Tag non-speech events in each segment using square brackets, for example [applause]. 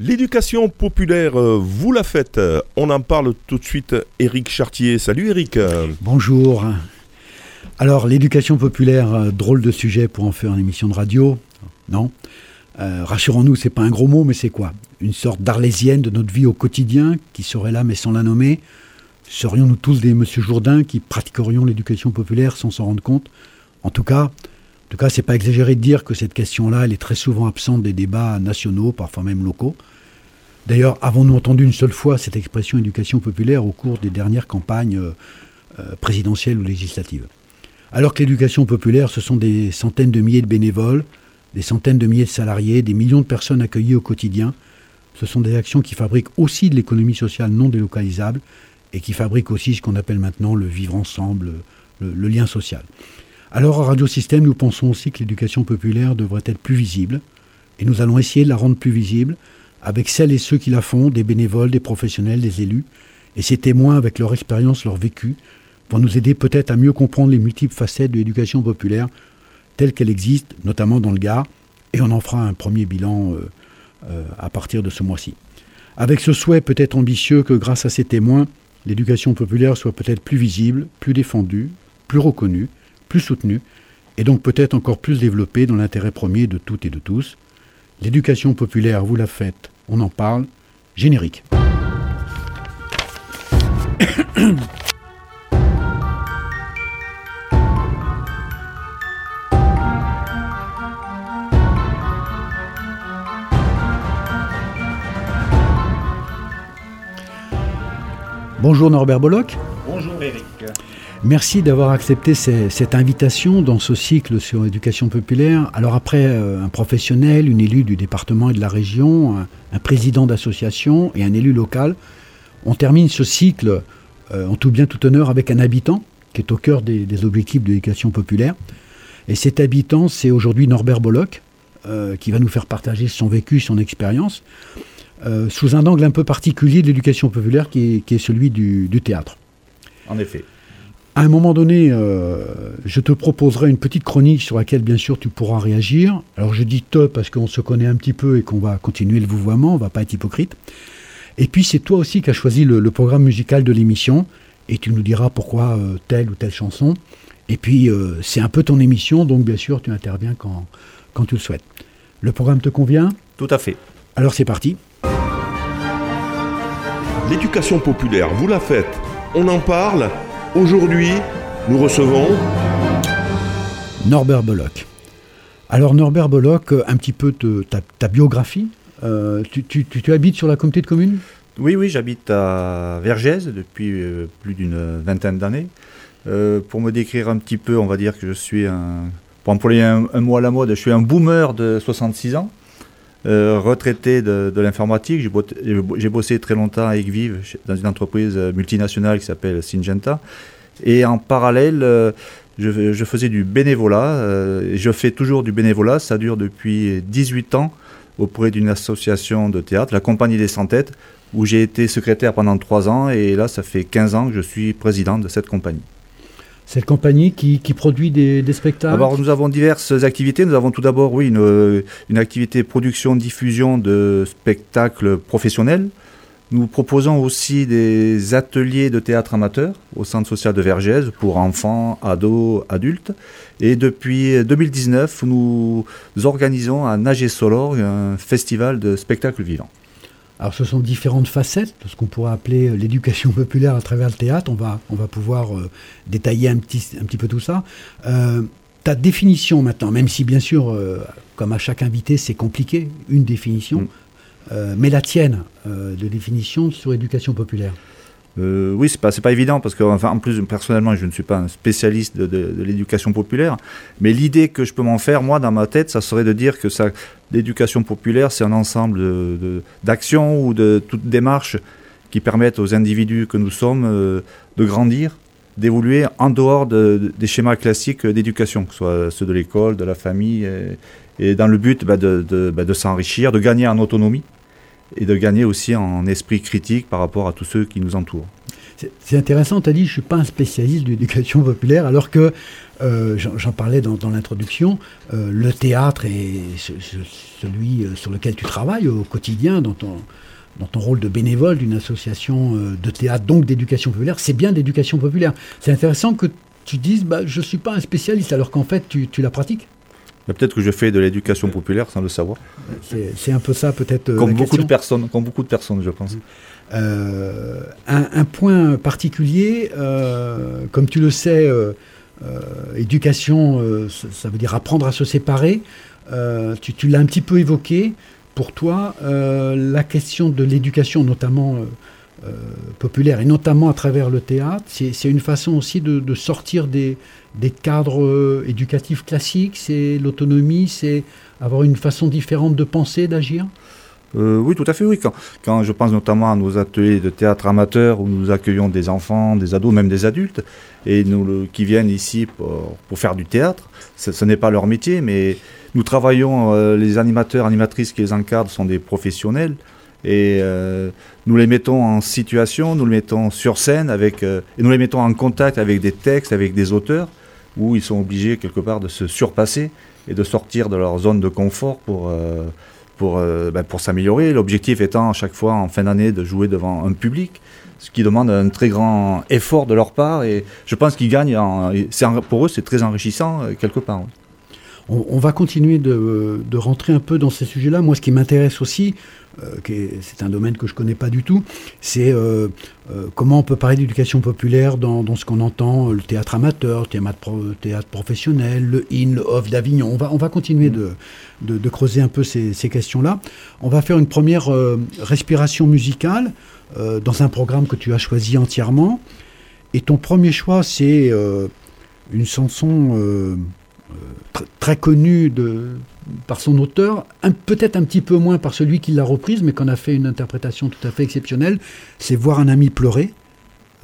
L'éducation populaire, euh, vous la faites. On en parle tout de suite. Éric Chartier. Salut Éric. Bonjour. Alors, l'éducation populaire, euh, drôle de sujet pour en faire une émission de radio. Non euh, Rassurons-nous, c'est pas un gros mot, mais c'est quoi? Une sorte d'arlésienne de notre vie au quotidien qui serait là mais sans la nommer Serions-nous tous des Monsieur Jourdain qui pratiquerions l'éducation populaire sans s'en rendre compte? En tout cas, en tout cas, c'est pas exagéré de dire que cette question-là, elle est très souvent absente des débats nationaux, parfois même locaux. D'ailleurs, avons-nous entendu une seule fois cette expression éducation populaire au cours des dernières campagnes euh, euh, présidentielles ou législatives? Alors que l'éducation populaire, ce sont des centaines de milliers de bénévoles, des centaines de milliers de salariés, des millions de personnes accueillies au quotidien, ce sont des actions qui fabriquent aussi de l'économie sociale non délocalisable et qui fabriquent aussi ce qu'on appelle maintenant le vivre ensemble, le lien social. Alors à Radio Système, nous pensons aussi que l'éducation populaire devrait être plus visible, et nous allons essayer de la rendre plus visible avec celles et ceux qui la font, des bénévoles, des professionnels, des élus, et ces témoins avec leur expérience, leur vécu, vont nous aider peut-être à mieux comprendre les multiples facettes de l'éducation populaire telle qu'elle existe, notamment dans le Gard, et on en fera un premier bilan euh, euh, à partir de ce mois-ci. Avec ce souhait peut-être ambitieux que grâce à ces témoins, l'éducation populaire soit peut-être plus visible, plus défendue, plus reconnue, plus soutenu et donc peut-être encore plus développé dans l'intérêt premier de toutes et de tous. L'éducation populaire, vous la faites, on en parle. Générique. [coughs] Bonjour Norbert Bolloc. Bonjour Eric. Merci d'avoir accepté cette invitation dans ce cycle sur l'éducation populaire. Alors après euh, un professionnel, une élue du département et de la région, un, président d'association et un élu local, on termine ce cycle euh, en tout bien tout honneur avec un habitant qui est au cœur des, objectifs de l'éducation populaire. Et cet habitant, c'est aujourd'hui Norbert Bolloc, euh, qui va nous faire partager son vécu, son expérience, sous un angle un peu particulier de l'éducation populaire qui est, celui du théâtre. En effet. À un moment donné, euh, je te proposerai une petite chronique sur laquelle, bien sûr, tu pourras réagir. Alors, je dis te parce qu'on se connaît un petit peu et qu'on va continuer le vouvoiement, on va pas être hypocrite. Et puis, c'est toi aussi qui as choisi le, programme musical de l'émission, et tu nous diras pourquoi euh, telle ou telle chanson. Et puis, euh, c'est un peu ton émission, donc bien sûr, tu interviens quand, quand tu le souhaites. Le programme te convient? Tout à fait. Alors, c'est parti. L'éducation populaire, vous la faites, on en parle? Aujourd'hui, nous recevons Norbert Bollock. Alors Norbert Bollock, un petit peu ta, biographie. Euh, tu, habites sur la communauté de communes Oui, oui, j'habite à Vergès depuis euh, plus d'une vingtaine d'années. Euh, pour me décrire un petit peu, on va dire que je suis un, pour employer un, mot à la mode, je suis un boomer de 66 ans. Retraité de, l'informatique. J'ai bossé très longtemps avec Vive dans une entreprise multinationale qui s'appelle Syngenta. Et en parallèle, euh, je, faisais du bénévolat. Euh, je fais toujours du bénévolat. Ça dure depuis 18 ans auprès d'une association de théâtre, la Compagnie des Sans-Têtes, où j'ai été secrétaire pendant 3 ans. Et là, ça fait 15 ans que je suis président de cette compagnie. Cette compagnie qui, produit des, spectacles Alors, nous avons diverses activités. Nous avons tout d'abord, oui, une, une activité production-diffusion de spectacles professionnels. Nous proposons aussi des ateliers de théâtre amateur au centre social de Vergès pour enfants, ados, adultes. Et depuis 2019, nous organisons à Nager-Solor un festival de spectacles vivants. Alors ce sont différentes facettes de ce qu'on pourrait appeler l'éducation populaire à travers le théâtre. On va, on va pouvoir euh, détailler un petit, un petit peu tout ça. Euh, ta définition maintenant, même si bien sûr, euh, comme à chaque invité, c'est compliqué, une définition. Mm. Euh, mais la tienne euh, de définition sur l'éducation populaire euh, oui, c'est pas pas évident parce que enfin en plus personnellement je ne suis pas un spécialiste de, l'éducation populaire, mais l'idée que je peux m'en faire moi dans ma tête, ça serait de dire que l'éducation populaire c'est un ensemble d'actions ou de toutes démarches qui permettent aux individus que nous sommes de grandir, d'évoluer en dehors des schémas classiques d'éducation, que ce soit ceux de l'école, de la famille, et, dans le but bah, bah, de s'enrichir, de gagner en autonomie et de gagner aussi en esprit critique par rapport à tous ceux qui nous entourent. C'est intéressant, tu as dit, je ne suis pas un spécialiste de l'éducation populaire, alors que, euh, j'en parlais dans, l'introduction, euh, le théâtre est celui euh, sur lequel tu travailles au quotidien, dans ton, rôle de bénévole d'une association de théâtre, donc d'éducation populaire, c'est bien d'éducation populaire. C'est intéressant que tu dises, bah, je ne suis pas un spécialiste, alors qu'en fait, tu, la pratiques. Peut-être que je fais de l'éducation populaire sans le savoir. C'est un peu ça, peut-être. Comme beaucoup de personnes, comme beaucoup de personnes, je pense. Euh, un, point particulier, euh, comme tu le sais, euh, éducation, ça, veut dire apprendre à se séparer. tu, tu l'as un petit peu évoqué. Pour toi, la question de l'éducation, notamment populaire, et notamment à travers le théâtre, c'est une façon aussi de, sortir des, des cadres éducatifs classiques. C'est l'autonomie, c'est avoir une façon différente de penser, d'agir? Euh, oui, tout à fait, oui. Quand, je pense notamment à nos ateliers de théâtre amateur où nous accueillons des enfants, des ados, même des adultes, et nous, qui viennent ici pour, faire du théâtre, ce, n'est pas leur métier, mais nous travaillons, euh, les animateurs, animatrices qui les encadrent sont des professionnels, et euh, nous les mettons en situation, nous les mettons sur scène, avec, et nous les mettons en contact avec des textes, avec des auteurs, où ils sont obligés quelque part de se surpasser et de sortir de leur zone de confort pour pour, euh, ben, pour s'améliorer. L'objectif étant à chaque fois en fin d'année de jouer devant un public, ce qui demande un très grand effort de leur part. Et je pense qu'ils gagnent. En, pour eux, c'est très enrichissant euh, quelque part. On, va continuer de, rentrer un peu dans ces sujets-là. Moi, ce qui m'intéresse aussi, euh, c'est un domaine que je ne connais pas du tout, c'est euh, euh, comment on peut parler d'éducation populaire dans, ce qu'on entend, le théâtre amateur, le théâtre, théâtre, professionnel, le IN, le OFF d'Avignon. On va, on va continuer de, creuser un peu ces questions-là. On va faire une première respiration musicale dans un programme que tu as choisi entièrement. Et ton premier choix, c'est une chanson très connue de par son auteur, peut-être un petit peu moins par celui qui l'a reprise, mais qu'on a fait une interprétation tout à fait exceptionnelle, c'est Voir un ami pleurer,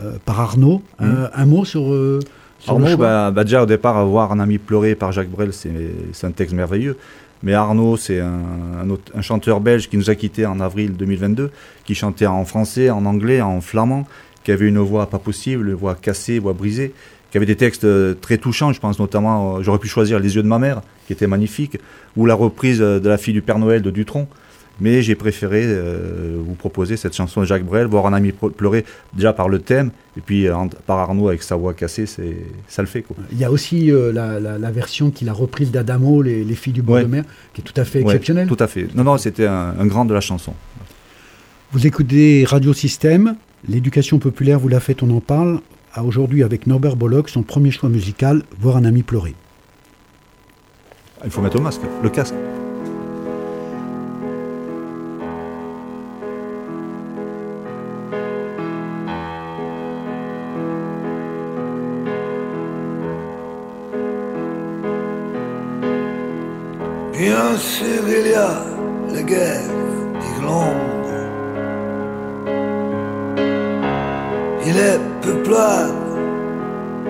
euh, par Arnaud. Mmh. Un, mot sur... Euh, Arnaud, bah, bah, déjà au départ, Voir un ami pleurer par Jacques Brel, c'est un texte merveilleux. Mais Arnaud, c'est un, un, chanteur belge qui nous a quittés en avril 2022, qui chantait en français, en anglais, en flamand, qui avait une voix pas possible, une voix cassée, voix brisée qui avait des textes euh, très touchants, je pense notamment, euh, j'aurais pu choisir Les yeux de ma mère, qui était magnifique, ou la reprise euh, de La fille du Père Noël de Dutronc. Mais j'ai préféré vous proposer cette chanson de Jacques Brel, voir un ami pleurer déjà par le thème, et puis par Arnaud avec sa voix cassée, ça le fait. Quoi. Il y a aussi la, version qu'il a reprise d'Adamo, les, filles du bord de mer, qui est tout à fait exceptionnelle. tout à fait. Non, non, c'était un, un, grand de la chanson. Vous écoutez Radio Système, l'éducation populaire, vous la faites, on en parle a aujourd'hui avec Norbert Bollock son premier choix musical, Voir un ami pleurer. Il faut mettre le masque, le casque. Bien sûr, il y a la guerre d'Irlande. Il est peuplade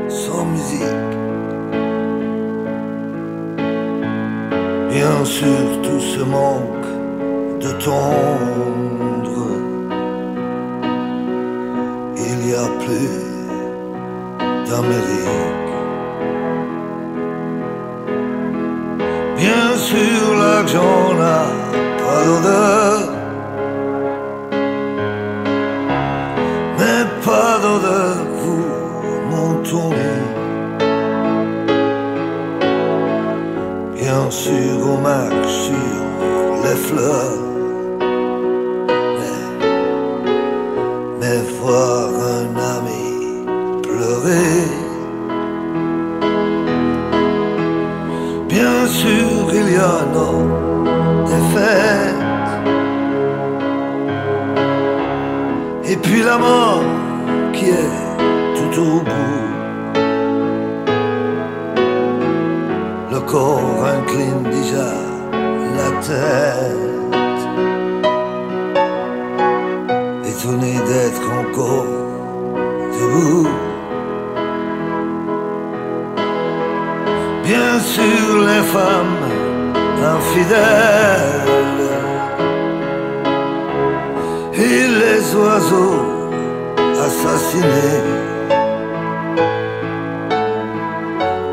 sans musique. Bien sûr, tout ce manque de tendre. Il y a plus d'Amérique. Bien sûr, l'argent n'a pas d'odeur. Mais, voir un ami pleurer. Bien sûr, il y a nos défaites. Et puis la mort qui est le corps incline déjà la tête, et les oiseaux assassinés.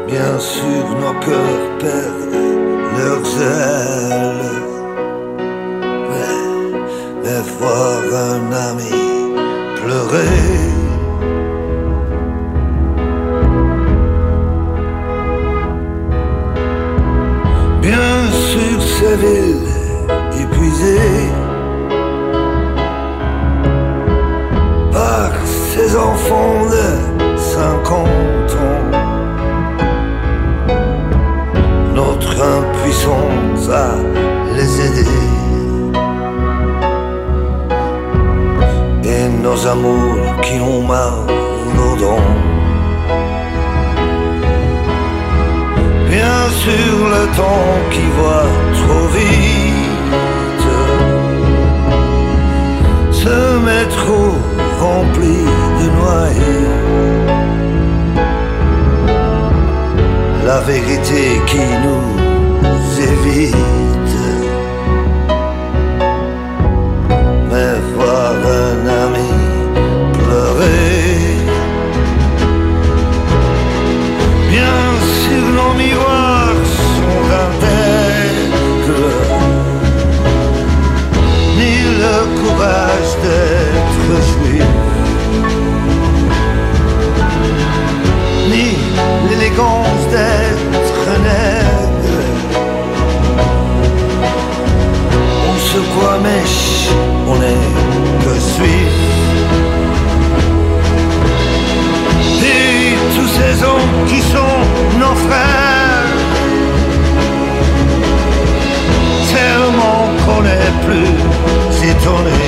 Bien sûr, nos cœurs perdent leurs ailes. Mais voir un ami pleurer. Sûr, ces villes épuisées par ces enfants de 50 ans. Notre impuissance à les aider. Et nos amours qui ont mal aux dents. Bien sûr le temps qui va trop vite. Ce métro rempli de noyés La vérité qui nous évite qui sont nos frères. Tellement qu'on n'est plus étonné.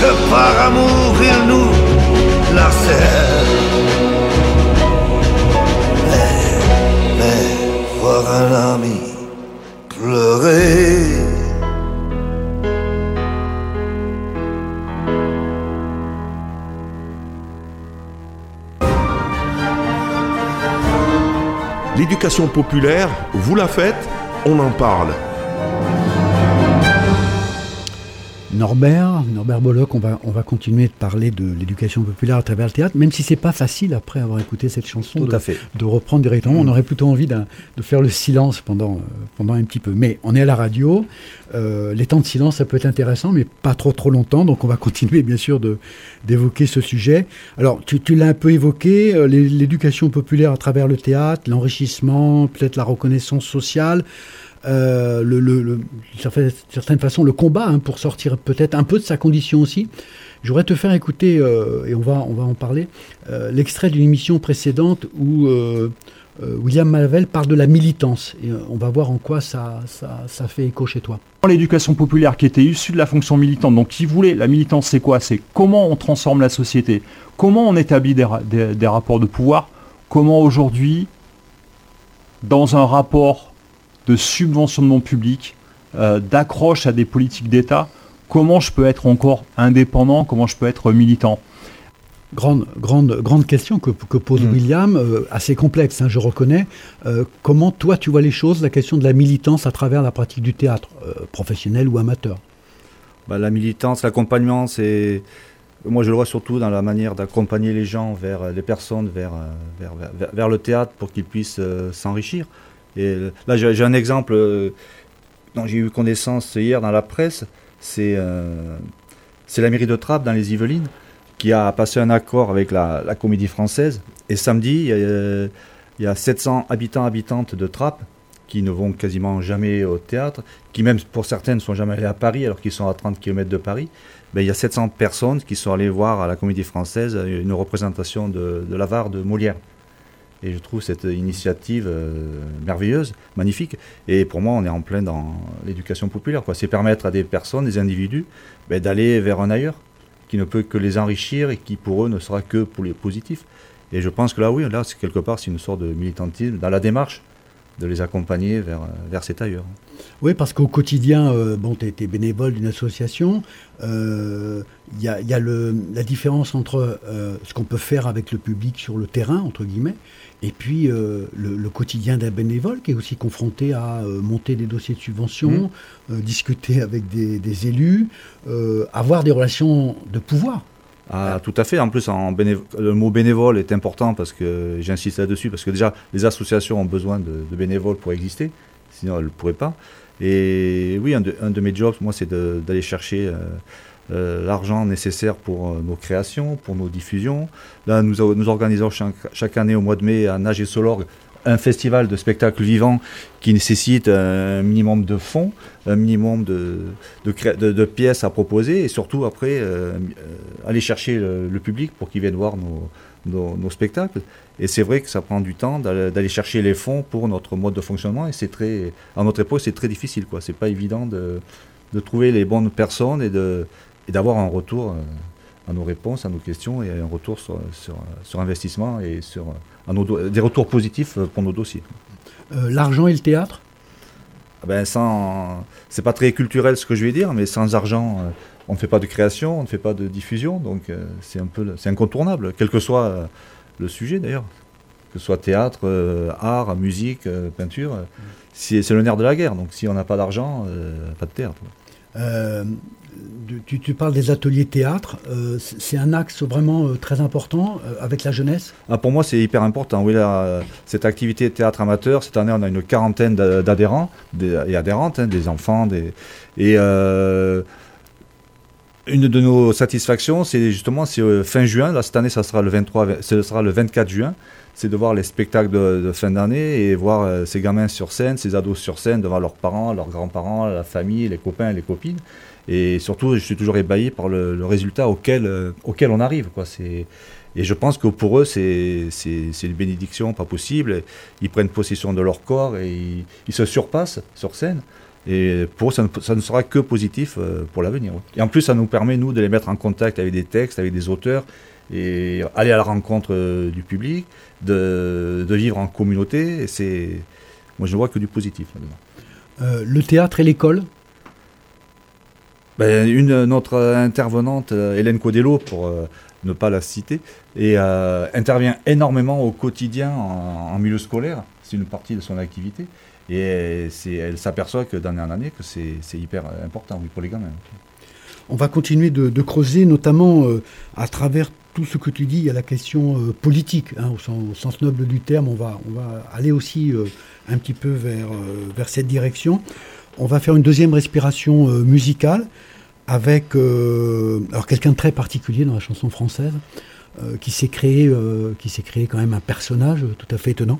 Que par amour ils nous lacèrent Mais, mais voir un ami pleurer L'éducation populaire, vous la faites, on en parle. Norbert, Norbert Bollock, on va, on va continuer de parler de l'éducation populaire à travers le théâtre, même si c'est pas facile après avoir écouté cette chanson Tout de, à fait. de reprendre directement. On aurait plutôt envie de faire le silence pendant, euh, pendant un petit peu. Mais on est à la radio, euh, les temps de silence ça peut être intéressant, mais pas trop trop longtemps, donc on va [laughs] continuer bien sûr d'évoquer ce sujet. Alors tu, tu l'as un peu évoqué, euh, l'é- l'éducation populaire à travers le théâtre, l'enrichissement, peut-être la reconnaissance sociale. Euh, le, le, certaine- façon, le combat hein, pour sortir peut-être un peu de sa condition aussi. Je voudrais te faire écouter, euh, et on va, on va en parler, euh, l'extrait d'une émission précédente où euh, William Malvel parle de la militance. Et on va voir en quoi ça, ça, fait écho chez toi. L'éducation populaire qui était issue de la fonction militante, donc qui voulait, la militance c'est quoi? C'est comment on transforme la société, comment on établit des- des rapports de pouvoir, comment aujourd'hui, dans un rapport de subventionnement public, euh, d'accroche à des politiques d'État, comment je peux être encore indépendant, comment je peux être militant? Grande, grande, grande question que, que pose Mm. William, euh, assez complexe, hein, je reconnais. Euh, comment toi tu vois les choses, la question de la militance à travers la pratique du théâtre, euh, professionnel ou amateur? Bah, la militance, l'accompagnement, c'est. Moi, je le vois surtout dans la manière d'accompagner les gens vers les personnes, vers, vers, vers- vers- vers le théâtre pour qu'ils puissent euh, s'enrichir. Euh, là, j'ai un exemple euh, dont j'ai eu connaissance hier dans la presse. C'est euh, c'est la mairie de Trappes, dans les Yvelines, qui a passé un accord avec la, comédie française. Et samedi, il y, a, euh, il y a 700 habitants, habitantes de Trappes qui ne vont quasiment jamais au théâtre, qui même pour certaines ne sont jamais allés à Paris alors qu'ils sont à 30 km de Paris. Ben, il y a 700 personnes qui sont allées voir à la comédie française une représentation de, de l'avare de Molière. Et je trouve cette initiative euh, merveilleuse, magnifique. Et pour moi, on est en plein dans l'éducation populaire. C'est permettre à des personnes, des individus, ben, d'aller vers un ailleurs, qui ne peut que les enrichir et qui pour eux ne sera que pour les positifs. Et je pense que là, oui, là, c'est quelque part, c'est une sorte de militantisme dans la démarche de les accompagner vers, vers cet ailleurs. Oui, parce qu'au quotidien, euh, bon, tu es, bénévole d'une association. Il euh, y a, y a le, la différence entre euh, ce qu'on peut faire avec le public sur le terrain, entre guillemets, et puis le, le, quotidien d'un bénévole qui est aussi confronté à monter des dossiers de subvention, mmh. discuter avec des, des élus, avoir des relations de pouvoir. Ah, tout à fait. En plus, en le mot bénévole est important parce que j'insiste là-dessus, parce que déjà, les associations ont besoin de, bénévoles pour exister, sinon elles ne pourraient pas. Et oui, un de, mes jobs, moi, c'est d'aller chercher euh, euh, l'argent nécessaire pour euh, nos créations, pour nos diffusions. Là, nous, nous organisons chaque, année au mois de mai à Nage et Solorgue un festival de spectacles vivants qui nécessite un minimum de fonds, un minimum de, pièces à proposer et surtout après aller chercher le, public pour qu'il vienne voir nos, spectacles. Et c'est vrai que ça prend du temps d'aller chercher les fonds pour notre mode de fonctionnement. Et c'est très, à notre époque, c'est très difficile. Ce n'est pas évident de, trouver les bonnes personnes et d'avoir un retour euh, à nos réponses, à nos questions et un retour sur, sur investissement et sur à nos, des retours positifs pour nos dossiers. Euh, l'argent et le théâtre? Ah ben sans, c'est pas très culturel ce que je vais dire, mais sans argent, euh, on ne fait pas de création, on ne fait pas de diffusion, donc c'est un peu, c'est incontournable, quel que soit le sujet d'ailleurs, que ce soit théâtre, euh, art, musique, euh, peinture. c'est le nerf de la guerre. Donc si on n'a pas d'argent, euh, pas de théâtre. Tu, parles des ateliers théâtre, c'est un axe vraiment très important avec la jeunesse? Ah, Pour moi, c'est hyper important. Oui, cette activité théâtre amateur, cette année, on a une quarantaine d'adhérents et adhérentes, hein, des enfants. Des, et une de nos satisfactions, c'est justement euh, fin juin. Là, cette année, ça sera le 23, ce sera le 24 juin. C'est de voir les spectacles de, fin d'année et voir euh, ces gamins sur scène, ces ados sur scène devant leurs parents, leurs grands-parents, la famille, les copains, les copines. Et surtout, je suis toujours ébahi par le, résultat auquel, euh, auquel on arrive. Et je pense que pour eux, c'est une bénédiction pas possible. Ils prennent possession de leur corps et ils se surpassent sur scène. Et pour eux, ça ne, sera que positif euh, pour l'avenir. Et en plus, ça nous permet, nous, de les mettre en contact avec des textes, avec des auteurs, et aller à la rencontre euh, du public, de, vivre en communauté. Et c'est, moi, je ne vois que du positif le théâtre et l'école ben, une, Notre intervenante, Hélène Codello, pour ne pas la citer, intervient énormément au quotidien en milieu scolaire. C'est une partie de son activité. Et elle s'aperçoit que d'année en année, que c'est hyper important pour les gamins. On va continuer de, creuser, notamment euh, à travers tout ce que tu dis, il y a la question euh, politique, hein, au, sens, noble du terme. On va, aller aussi euh, un petit peu vers cette direction. On va faire une deuxième respiration musicale avec alors quelqu'un de très particulier dans la chanson française, qui s'est créé, qui créé quand même un personnage tout à fait étonnant.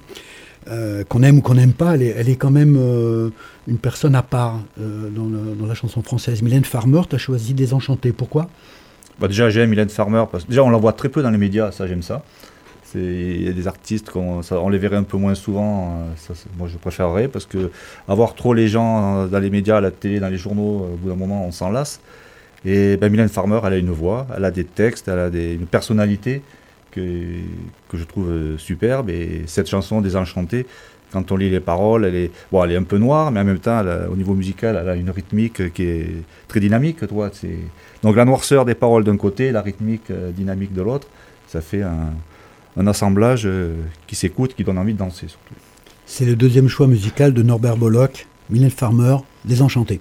Euh, qu'on aime ou qu'on n'aime pas, elle est, quand même euh, une personne à part euh, dans, la chanson française. Mylène Farmer, tu as choisi Désenchanté. Pourquoi? Bah Déjà, j'aime Mylène Farmer. Parce déjà, on la voit très peu dans les médias, ça, j'aime ça. Il y a des artistes, qu'on, on les verrait un peu moins souvent. Ça, moi, je préférerais parce que avoir trop les gens dans les médias, à la télé, dans les journaux, au bout d'un moment, on s'en lasse. Et ben, Mylène Farmer, elle a une voix, elle a des textes, elle a des, une personnalité que, que je trouve euh, superbe. Et cette chanson, Désenchantée, quand on lit les paroles, elle est, bon, elle est un peu noire, mais en même temps, au niveau musical, elle a une rythmique qui est très dynamique. Toi, Donc la noirceur des paroles d'un côté, la rythmique euh, dynamique de l'autre, ça fait un, un assemblage euh, qui s'écoute, qui donne envie de danser surtout. C'est le deuxième choix musical de Norbert Bollock, Mylène Farmer, Désenchanté.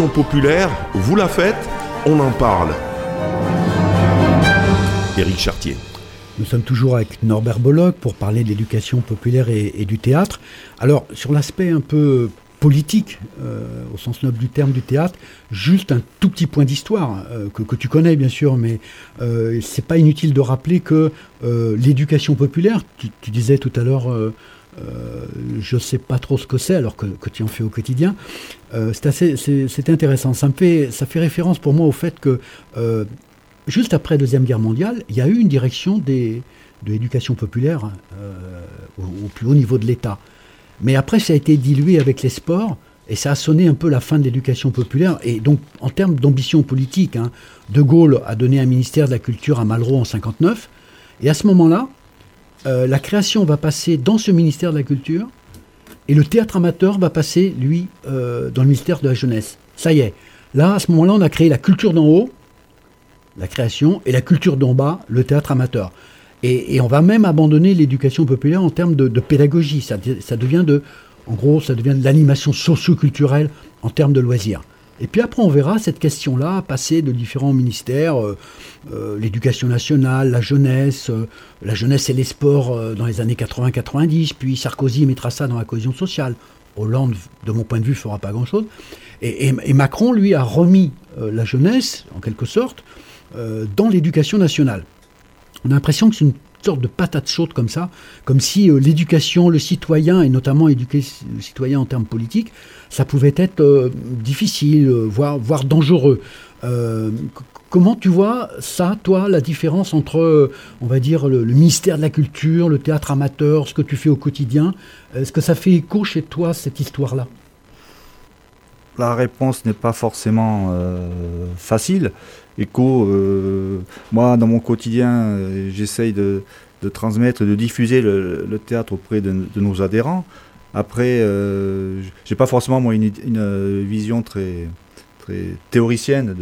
Populaire, vous la faites, on en parle. Éric Chartier. Nous sommes toujours avec Norbert Bollock pour parler de l'éducation populaire et, du théâtre. Alors, sur l'aspect un peu politique, euh, au sens noble du terme du théâtre, juste un tout petit point d'histoire, euh, que, tu connais bien sûr, mais euh, c'est pas inutile de rappeler que l'éducation populaire, tu, disais tout à l'heure, je ne sais pas trop ce que c'est, alors que, tu en fais au quotidien, c'est intéressant. Ça, me fait, ça fait référence pour moi au fait que juste après la Deuxième Guerre mondiale, il y a eu une direction de l'éducation populaire au, plus haut niveau de l'État. Mais après, ça a été dilué avec les sports. Et ça a sonné un peu la fin de l'éducation populaire. Et donc, en termes d'ambition politique, hein, De Gaulle a donné un ministère de la Culture à Malraux en 59. Et à ce moment-là, euh, la création va passer dans ce ministère de la Culture. Et le théâtre amateur va passer, lui, euh, dans le ministère de la Jeunesse. Ça y est. Là, à ce moment-là, on a créé la culture d'en haut, la création, et la culture d'en bas, le théâtre amateur. Et, on va même abandonner l'éducation populaire en termes de, pédagogie. Ça, devient de, en gros, ça devient de l'animation socio-culturelle en termes de loisirs. Et puis après, on verra cette question-là passer de différents ministères, euh, euh, l'éducation nationale, la jeunesse, euh, la jeunesse et les sports dans les années 80-90, puis Sarkozy mettra ça dans la cohésion sociale. Hollande, de mon point de vue, fera pas grand-chose. Et, et, Macron, lui, a remis la jeunesse, en quelque sorte, dans l'éducation nationale. On a l'impression que c'est une sorte de patate chaude comme ça, comme si euh, l'éducation, le citoyen, et notamment éduquer le citoyen en termes politiques, ça pouvait être euh, difficile, euh, voire, voire dangereux. comment tu vois ça, toi, la différence entre, on va dire, le, ministère de la Culture, le théâtre amateur, ce que tu fais au quotidien? Est-ce que ça fait écho chez toi, cette histoire-là? La réponse n'est pas forcément facile écho. Euh, moi, dans mon quotidien, euh, j'essaye de, transmettre, de diffuser le, théâtre auprès de, nos adhérents. Après, euh, j'ai pas forcément moi une, vision très, très théoricienne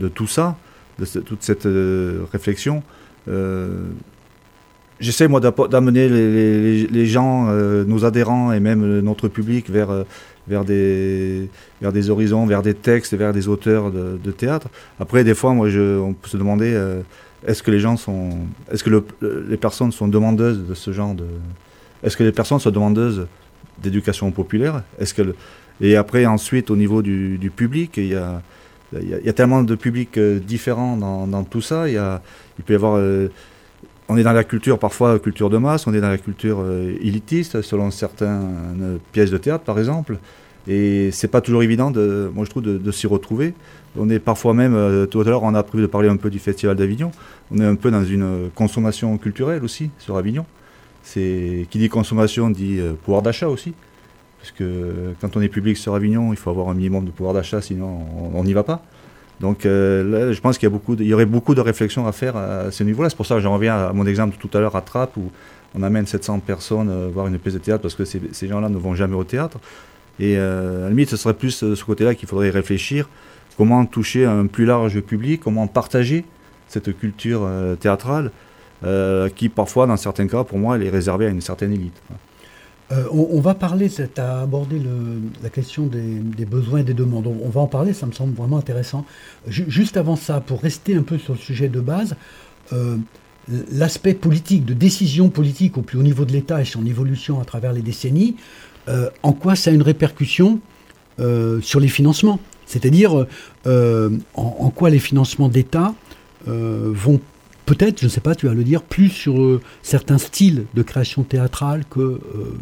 de, tout ça, de toute cette réflexion. J'essaie moi d'amener les, gens, nos adhérents et même notre public vers vers des, vers des horizons, vers des textes, vers des auteurs de, théâtre. Après, des fois, moi, je, on peut se demander euh, est-ce que les gens sont, est-ce que les personnes sont demandeuses de ce genre de, est-ce que les personnes sont demandeuses d'éducation populaire? Est-ce que et après, ensuite, au niveau du, public, il y a il y, a, tellement de publics euh, différents dans, tout ça. Il peut y avoir. Euh, on est dans la culture, parfois culture de masse, on est dans la culture élitiste, selon certaines pièces de théâtre, par exemple. Et c'est pas toujours évident, de, moi je trouve, de, s'y retrouver. On est parfois même, euh, tout à l'heure on a prévu de parler un peu du Festival d'Avignon, on est un peu dans une consommation culturelle aussi sur Avignon. C'est Qui dit consommation dit euh, pouvoir d'achat aussi. Parce que quand on est public sur Avignon, il faut avoir un minimum de pouvoir d'achat, sinon on n'y va pas. Donc euh, je pense qu'il y, aurait beaucoup de réflexions à faire à ce niveau-là. C'est pour ça que j'en reviens à mon exemple tout à l'heure à Trappes, où on amène 700 personnes voir une pièce de théâtre parce que ces gens-là ne vont jamais au théâtre. Et euh, à la limite, ce serait plus de ce côté-là qu'il faudrait réfléchir. Comment toucher un plus large public, comment partager cette culture euh, théâtrale, euh, qui parfois, dans certains cas, pour moi, elle est réservée à une certaine élite. On, va parler, tu as abordé la question des, besoins et des demandes. On, va en parler, ça me semble vraiment intéressant. juste avant ça, pour rester un peu sur le sujet de base, l'aspect politique, de décision politique au plus haut niveau de l'État et son évolution à travers les décennies, euh, en quoi ça a une répercussion euh, sur les financements? C'est-à-dire euh, en, quoi les financements d'État vont peut-être, je ne sais pas, tu vas le dire, plus sur certains styles de création théâtrale que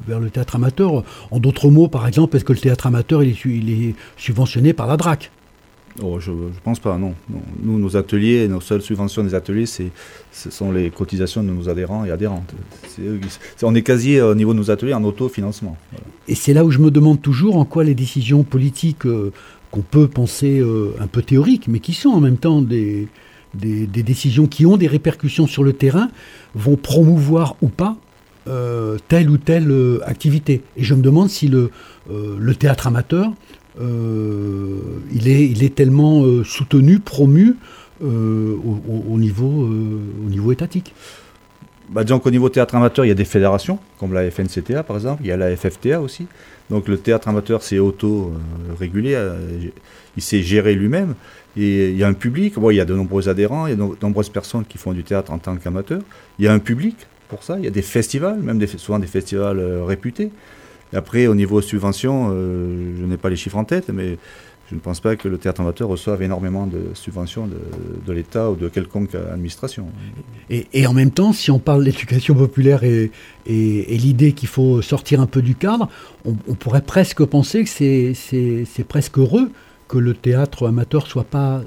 vers le théâtre amateur. En d'autres mots, par exemple, est-ce que le théâtre amateur il est subventionné par la DRAC? Oh, je ne pense pas, non. Nous, nos ateliers, nos seules subventions des ateliers, ce sont les cotisations de nos adhérents et adhérentes. on est quasi au niveau de nos ateliers en autofinancement. Et c'est là où je me demande toujours en quoi les décisions politiques euh, qu'on peut penser euh, un peu théoriques, mais qui sont en même temps des, des, décisions qui ont des répercussions sur le terrain, vont promouvoir ou pas euh, telle ou telle activité. Et je me demande si le, le théâtre amateur euh, il, est, tellement euh, soutenu, promu euh, au niveau étatique. Bah, disons qu'au niveau théâtre amateur, il y a des fédérations, comme la FNCTA par exemple, il y a la FFTA aussi. Donc le théâtre amateur, c'est auto-régulé, euh, il s'est géré lui-même. Et il y a un public, bon, il y a de nombreux adhérents, il y a de nombreuses personnes qui font du théâtre en tant qu'amateurs. Il y a un public pour ça, il y a des festivals, même souvent des festivals euh, réputés. Après, au niveau subvention, euh, je n'ai pas les chiffres en tête, mais je ne pense pas que le théâtre amateur reçoive énormément de subventions de, de l'État ou de quelconque administration. Et, et, en même temps, si on parle d'éducation populaire et, et, et l'idée qu'il faut sortir un peu du cadre, on, on pourrait presque penser que c'est presque heureux que le théâtre amateur soit pas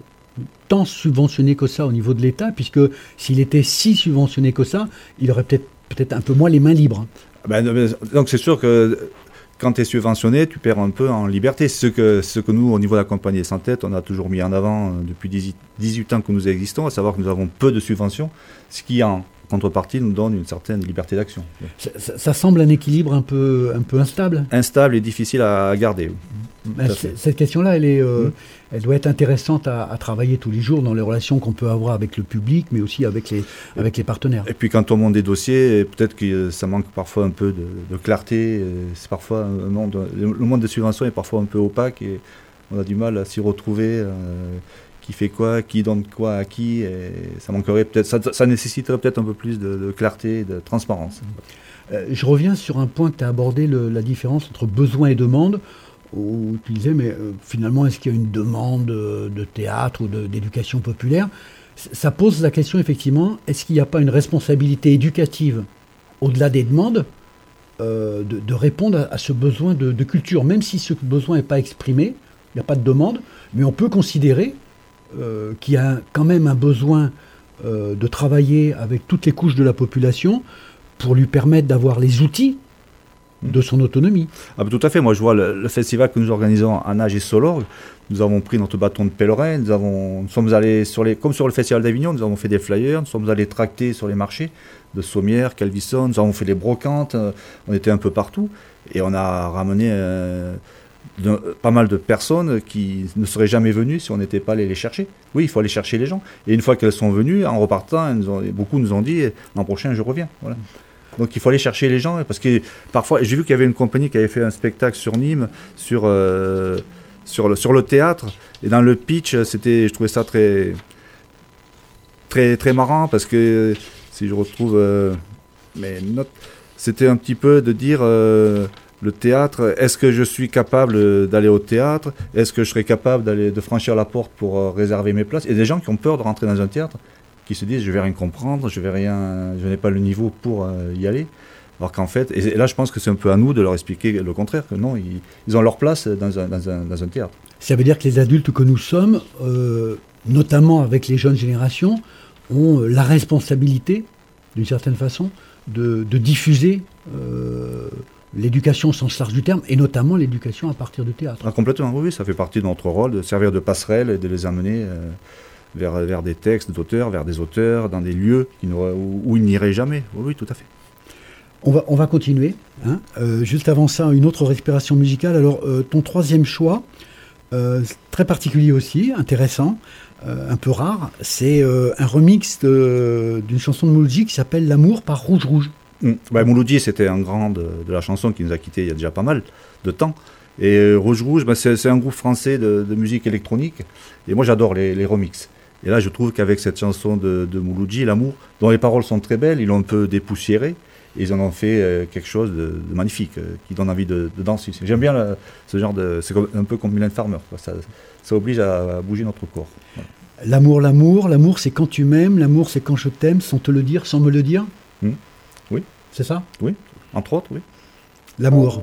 tant subventionné que ça au niveau de l'État, puisque s'il était si subventionné que ça, il aurait peut-être peut-être un peu moins les mains libres. Ben, donc c'est sûr que quand tu es subventionné, tu perds un peu en liberté. Ce que, ce que nous, au niveau de la compagnie Sans Tête, on a toujours mis en avant euh, depuis 18 ans que nous existons, à savoir que nous avons peu de subventions, ce qui en contrepartie nous donne une certaine liberté d'action. Ça, ça, ça, semble un équilibre un peu, un peu instable Instable et difficile à garder. Ben, cette question-là, elle, est, euh, mmh. Elle doit être intéressante à, à, travailler tous les jours dans les relations qu'on peut avoir avec le public, mais aussi avec les, avec les partenaires. Et puis quand on monte des dossiers, peut-être que ça manque parfois un peu de, de clarté. C'est parfois un monde, le monde des subventions est parfois un peu opaque et on a du mal à s'y retrouver. Euh, qui fait quoi, qui donne quoi à qui, et ça manquerait peut-être, ça, ça, nécessiterait peut-être un peu plus de, de clarté, de transparence. Euh, je reviens sur un point que tu as abordé, le, la différence entre besoin et demande où tu disais, mais euh, finalement, est-ce qu'il y a une demande de, de théâtre ou d'éducation populaire? Ça pose la question, effectivement, est-ce qu'il n'y a pas une responsabilité éducative, au-delà des demandes, euh, de, répondre à, ce besoin de, culture, même si ce besoin n'est pas exprimé, il n'y a pas de demande, mais on peut considérer euh, qu'il y a quand même un besoin euh, de travailler avec toutes les couches de la population pour lui permettre d'avoir les outils de son autonomie. Ah, tout à fait. Moi, je vois le, festival que nous organisons en Nage et Solorg. Nous avons pris notre bâton de pèlerin. Nous, avons, nous sommes allés sur les, comme sur le festival d'Avignon, nous avons fait des flyers. Nous sommes allés tracter sur les marchés de Sommières, Calvisson. Nous avons fait des brocantes. On était un peu partout et on a ramené euh, de, pas mal de personnes qui ne seraient jamais venues si on n'était pas allé les chercher. Oui, il faut aller chercher les gens. Et une fois qu'elles sont venues, en repartant, beaucoup nous ont dit l'an prochain, je reviens. Voilà. Donc il faut aller chercher les gens parce que parfois j'ai vu qu'il y avait une compagnie qui avait fait un spectacle sur Nîmes sur euh, sur le sur le théâtre et dans le pitch c'était je trouvais ça très très très marrant parce que si je retrouve euh, mes notes c'était un petit peu de dire euh, le théâtre est-ce que je suis capable d'aller au théâtre? Est-ce que je serais capable d'aller de franchir la porte pour réserver mes places? Et des gens qui ont peur de rentrer dans un théâtre qui se disent je vais rien comprendre, je vais rien, je n'ai pas le niveau pour euh, y aller. Alors qu'en fait, et là je pense que c'est un peu à nous de leur expliquer le contraire, que non, ils, ils ont leur place dans un, dans, un, dans un, théâtre. Ça veut dire que les adultes que nous sommes, euh, notamment avec les jeunes générations, ont la responsabilité, d'une certaine façon, de, de diffuser euh, l'éducation au sens large du terme, et notamment l'éducation à partir du théâtre. Ah, complètement, oui, ça fait partie de notre rôle, de servir de passerelle et de les amener... Euh, vers, vers des textes d'auteurs, vers des auteurs, dans des lieux où, où ils n'iraient jamais. Oui, oui, tout à fait. On va, on va continuer. Hein. Euh, juste avant ça, une autre respiration musicale. Alors, euh, ton troisième choix, euh, très particulier aussi, intéressant, un peu rare, c'est un remix d'une chanson de Mouloudji qui s'appelle L'amour par Rouge Rouge. Mmh. Bah, Mouloudji, c'était un grand de, de, la chanson qui nous a quittés il y a déjà pas mal de temps. Et Rouge Rouge, bah, c'est un groupe français de, de, musique électronique. Et moi, j'adore les, les remixes. Et là, je trouve qu'avec cette chanson de, de Mouloudji, L'amour, dont les paroles sont très belles, ils l'ont un peu dépoussiéré. Et ils en ont fait euh, quelque chose de, de magnifique, euh, qui donne envie de, de danser. J'aime bien le, ce genre de. C'est un peu comme Mylène Farmer. Quoi. Ça, ça oblige à, à bouger notre corps. Voilà. L'amour, l'amour, l'amour, c'est quand tu m'aimes, l'amour, c'est quand je t'aime, sans te le dire, sans me le dire? Mmh. Oui. C'est ça? Oui, entre autres, oui. L'amour.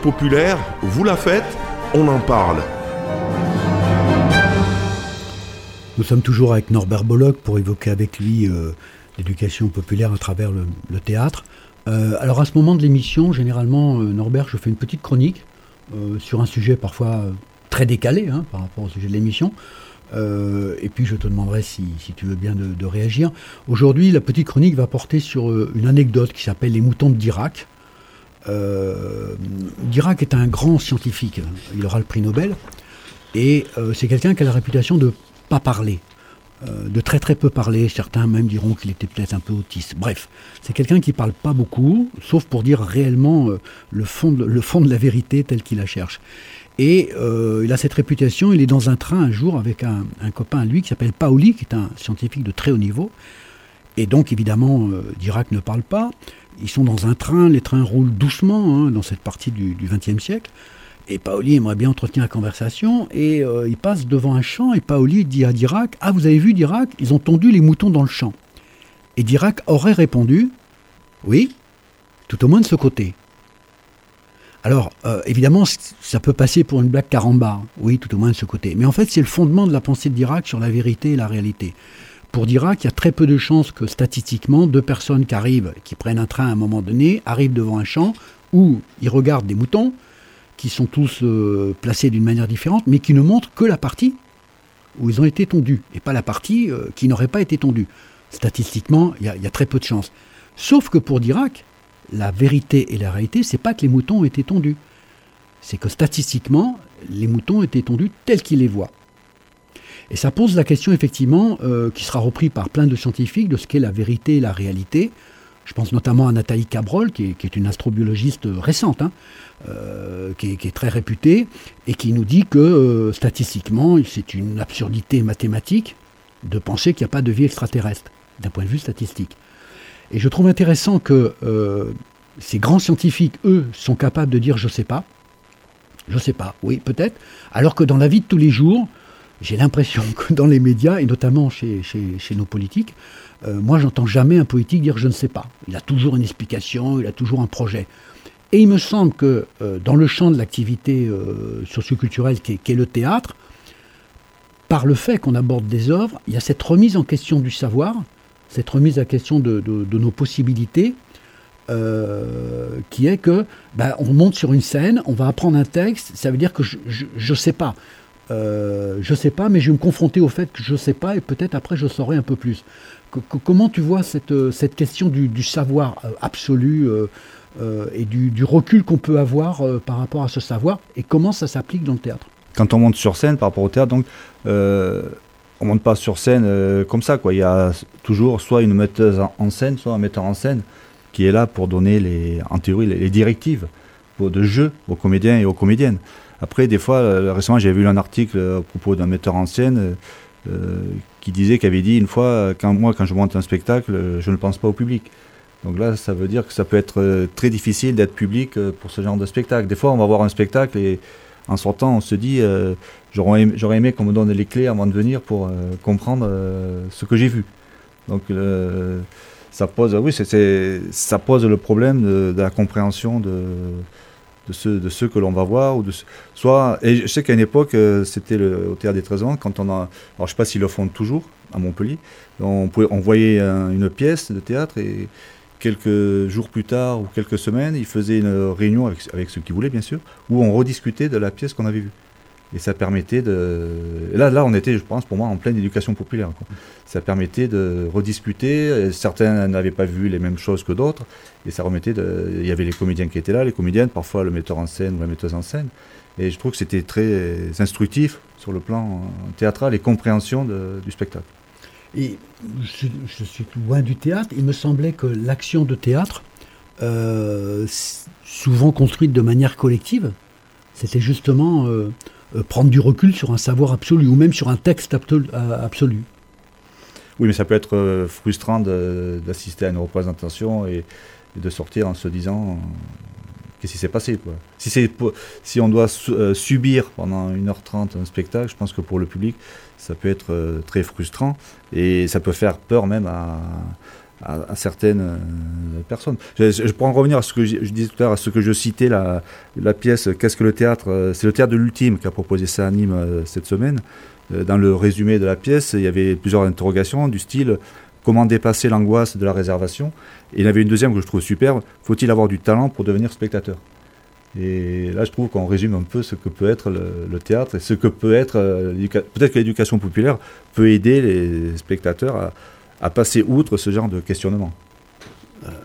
Populaire, vous la faites, on en parle. Nous sommes toujours avec Norbert Bollock pour évoquer avec lui euh, l'éducation populaire à travers le, théâtre. Euh, alors à ce moment de l'émission, généralement, euh, Norbert, je fais une petite chronique sur un sujet parfois très décalé hein, par rapport au sujet de l'émission. Et puis je te demanderai si, tu veux bien de, réagir. Aujourd'hui, la petite chronique va porter sur une anecdote qui s'appelle Les moutons de Dirac. Euh, Dirac est un grand scientifique. Il aura le prix Nobel. Et euh, c'est quelqu'un qui a la réputation de pas parler. euh, de très très peu parler. Certains même diront qu'il était peut-être un peu autiste. Bref, c'est quelqu'un qui parle pas beaucoup, sauf pour dire réellement le, fond de, le fond de la vérité tel qu'il la cherche. Et il a cette réputation. Il est dans un train un jour avec un, un copain à lui qui s'appelle Paoli, qui est un scientifique de très haut niveau. Et donc évidemment, Dirac ne parle pas. Ils sont dans un train, les trains roulent doucement hein, dans cette partie du XXe siècle. Et Paoli aimerait bien entretenir la conversation et euh, il passe devant un champ et Paoli dit à Dirac Ah, vous avez vu Dirac Ils ont tondu les moutons dans le champ. Et Dirac aurait répondu Oui, tout au moins de ce côté. Alors, euh, évidemment, ça peut passer pour une blague carambar, oui, tout au moins de ce côté. Mais en fait, c'est le fondement de la pensée de Dirac sur la vérité et la réalité. Pour Dirac, il y a très peu de chances que statistiquement, deux personnes qui arrivent, qui prennent un train à un moment donné, arrivent devant un champ où ils regardent des moutons, qui sont tous euh, placés d'une manière différente, mais qui ne montrent que la partie où ils ont été tondus, et pas la partie euh, qui n'aurait pas été tondue. Statistiquement, il y, a- très peu de chances. Sauf que pour Dirac, la vérité et la réalité, c'est pas que les moutons ont été tondus. C'est que statistiquement, les moutons été tondus tels qu'ils les voient. Et ça pose la question, effectivement, euh, qui sera repris par plein de scientifiques, de ce qu'est la vérité et la réalité. Je pense notamment à Nathalie Cabrol, qui est, une astrobiologiste récente, hein, euh, qui, est, très réputée, et qui nous dit que euh, statistiquement, c'est une absurdité mathématique de penser qu'il n'y a pas de vie extraterrestre, d'un point de vue statistique. Et je trouve intéressant que euh, ces grands scientifiques, eux, sont capables de dire je sais pas. Je sais pas, oui, peut-être. Alors que dans la vie de tous les jours, j'ai l'impression que dans les médias, et notamment chez, chez, nos politiques, euh, moi, j'entends jamais un politique dire je ne sais pas. Il a toujours une explication, il a toujours un projet. Et il me semble que euh, dans le champ de l'activité euh, socioculturelle qui est, le théâtre, par le fait qu'on aborde des œuvres, il y a cette remise en question du savoir, cette remise en question de, nos possibilités, qui est que ben, on monte sur une scène, on va apprendre un texte, ça veut dire que je ne sais pas. Euh, je sais pas, mais je vais me confronter au fait que je sais pas et peut-être après je saurai un peu plus. Co- co- comment tu vois cette, euh, cette question du, savoir euh, absolu et du, recul qu'on peut avoir par rapport à ce savoir et comment ça s'applique dans le théâtre? Quand on monte sur scène par rapport au théâtre, donc on monte pas sur scène comme ça quoi. Il y a toujours soit une metteuse en- scène, soit un metteur en scène qui est là pour donner les, en théorie les, directives de jeu aux comédiens et aux comédiennes. Après, des fois, euh, récemment, j'ai vu un article euh, à propos d'un metteur en scène euh, qui disait, qui avait dit une fois, quand moi, quand je monte un spectacle, je ne pense pas au public. Donc là, ça veut dire que ça peut être très difficile d'être public pour ce genre de spectacle. Des fois, on va voir un spectacle et en sortant, on se dit, j'aurais aimé, qu'on me donne les clés avant de venir pour comprendre ce que j'ai vu. Donc ça pose, oui, ça pose le problème de la compréhension de, de ceux, de que l'on va voir ou de soit. Et je sais qu'à une époque, euh, c'était au théâtre des 13 ans, quand on a, alors je sais pas s'ils le font toujours à Montpellier, on, pouvait, on voyait un- une pièce de théâtre et quelques jours plus tard ou quelques semaines, ils faisaient une réunion avec, avec ceux qui voulaient bien sûr, où on rediscutait de la pièce qu'on avait vue. Et ça permettait de. Là, là, on était, je pense, pour moi, en pleine éducation populaire. Ça permettait de rediscuter. Certains n'avaient pas vu les mêmes choses que d'autres. Et ça remettait de. Il y avait les comédiens qui étaient là, les comédiennes, parfois le metteur en scène ou la metteuse en scène. Et je trouve que c'était très instructif sur le plan théâtral et compréhension du spectacle. Et je, suis loin du théâtre. Il me semblait que l'action de théâtre, euh, souvent construite de manière collective, c'était justement euh, prendre du recul sur un savoir absolu ou même sur un texte absolu. euh. Oui, mais ça peut être euh, frustrant d'assister à une représentation et, et de sortir en se disant euh, qu'est-ce qui s'est passé. Quoi. Si, si on doit su- euh, subir pendant 1h30 un spectacle, je pense que pour le public, ça peut être euh, très frustrant et ça peut faire peur même à, à- certaines euh, personnes. Je, je, en revenir à ce que je, disais tout à l'heure, à ce que je citais, la, pièce Qu'est-ce que le théâtre Euh, C'est le théâtre de l'ultime qui a proposé ça à Nîmes euh, cette semaine. Dans le résumé de la pièce, il y avait plusieurs interrogations du style comment dépasser l'angoisse de la réservation? Et il y en avait une deuxième que je trouve superbe faut-il avoir du talent pour devenir spectateur? Et là, je trouve qu'on résume un peu ce que peut être le, théâtre et ce que peut être. Peut-être que l'éducation populaire peut aider les spectateurs à, à passer outre ce genre de questionnement.